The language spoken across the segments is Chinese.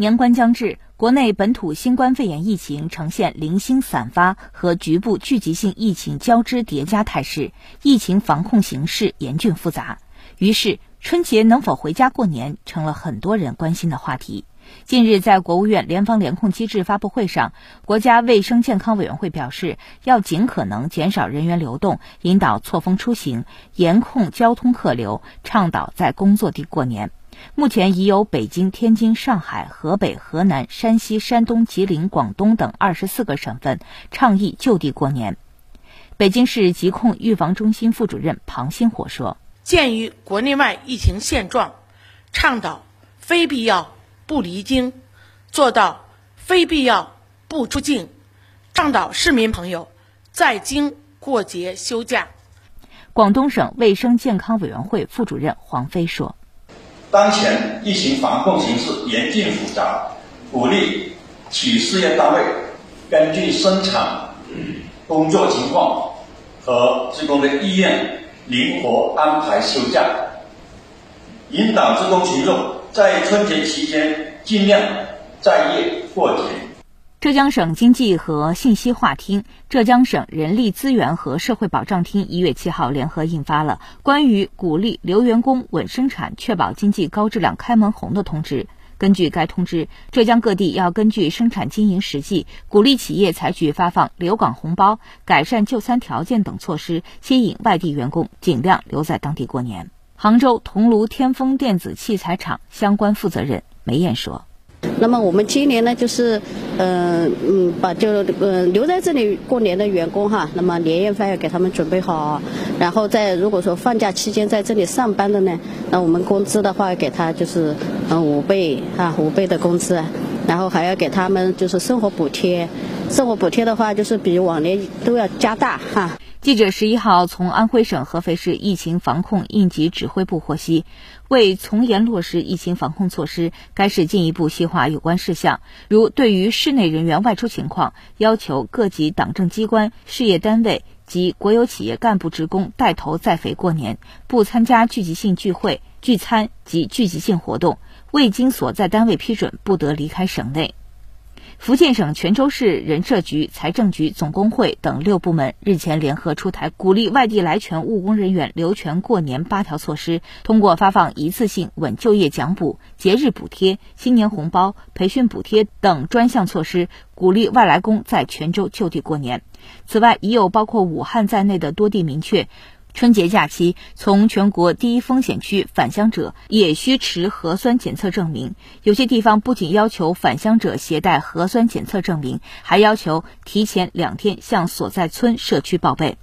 年关将至，国内本土新冠肺炎疫情呈现零星散发和局部聚集性疫情交织叠加态势，疫情防控形势严峻复杂。于是，春节能否回家过年成了很多人关心的话题。近日，在国务院联防联控机制发布会上，国家卫生健康委员会表示，要尽可能减少人员流动，引导错峰出行，严控交通客流，倡导在工作地过年。目前已有北京、天津、上海、河北、河南、山西、山东、吉林、广东等二十四个省份倡议就地过年。北京市疾控预防中心副主任庞星火说：“鉴于国内外疫情现状，倡导非必要不离京，做到非必要不出境，倡导市民朋友在京过节休假。”广东省卫生健康委员会副主任黄飞说。当前疫情防控形势严峻复杂，鼓励企事业单位根据生产工作情况和职工的意愿，灵活安排休假，引导职工群众在春节期间尽量在业过节。浙江省经济和信息化厅、浙江省人力资源和社会保障厅一月七号联合印发了关于鼓励留员工稳生产、确保经济高质量开门红的通知。根据该通知，浙江各地要根据生产经营实际，鼓励企业采取发放留岗红包、改善就餐条件等措施，吸引外地员工尽量留在当地过年。杭州桐庐天风电子器材厂相关负责人梅燕说。那么我们今年呢，就是，嗯嗯，把就呃留在这里过年的员工哈，那么年夜饭要给他们准备好，然后在如果说放假期间在这里上班的呢，那我们工资的话给他就是嗯五倍啊五倍的工资，然后还要给他们就是生活补贴，生活补贴的话就是比往年都要加大哈。记者十一号从安徽省合肥市疫情防控应急指挥部获悉，为从严落实疫情防控措施，该市进一步细化有关事项，如对于市内人员外出情况，要求各级党政机关、事业单位及国有企业干部职工带头在肥过年，不参加聚集性聚会、聚餐及聚集性活动，未经所在单位批准，不得离开省内。福建省泉州市人社局、财政局、总工会等六部门日前联合出台鼓励外地来泉务工人员留泉过年八条措施，通过发放一次性稳就业奖补、节日补贴、新年红包、培训补贴等专项措施，鼓励外来工在泉州就地过年。此外，已有包括武汉在内的多地明确。春节假期，从全国第一风险区返乡者也需持核酸检测证明。有些地方不仅要求返乡者携带核酸检测证明，还要求提前两天向所在村社区报备。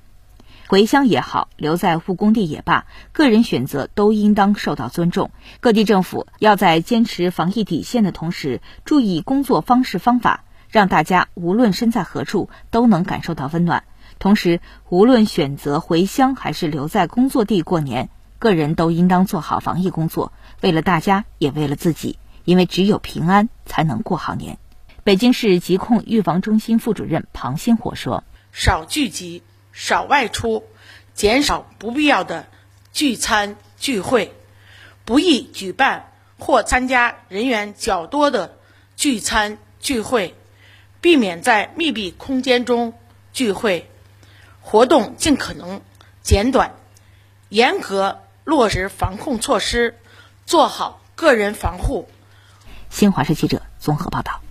回乡也好，留在务工地也罢，个人选择都应当受到尊重。各地政府要在坚持防疫底线的同时，注意工作方式方法，让大家无论身在何处都能感受到温暖。同时，无论选择回乡还是留在工作地过年，个人都应当做好防疫工作，为了大家，也为了自己，因为只有平安才能过好年。北京市疾控预防中心副主任庞星火说：“少聚集，少外出，减少不必要的聚餐聚会，不宜举办或参加人员较多的聚餐聚会，避免在密闭空间中聚会。”活动尽可能简短，严格落实防控措施，做好个人防护。新华社记者综合报道。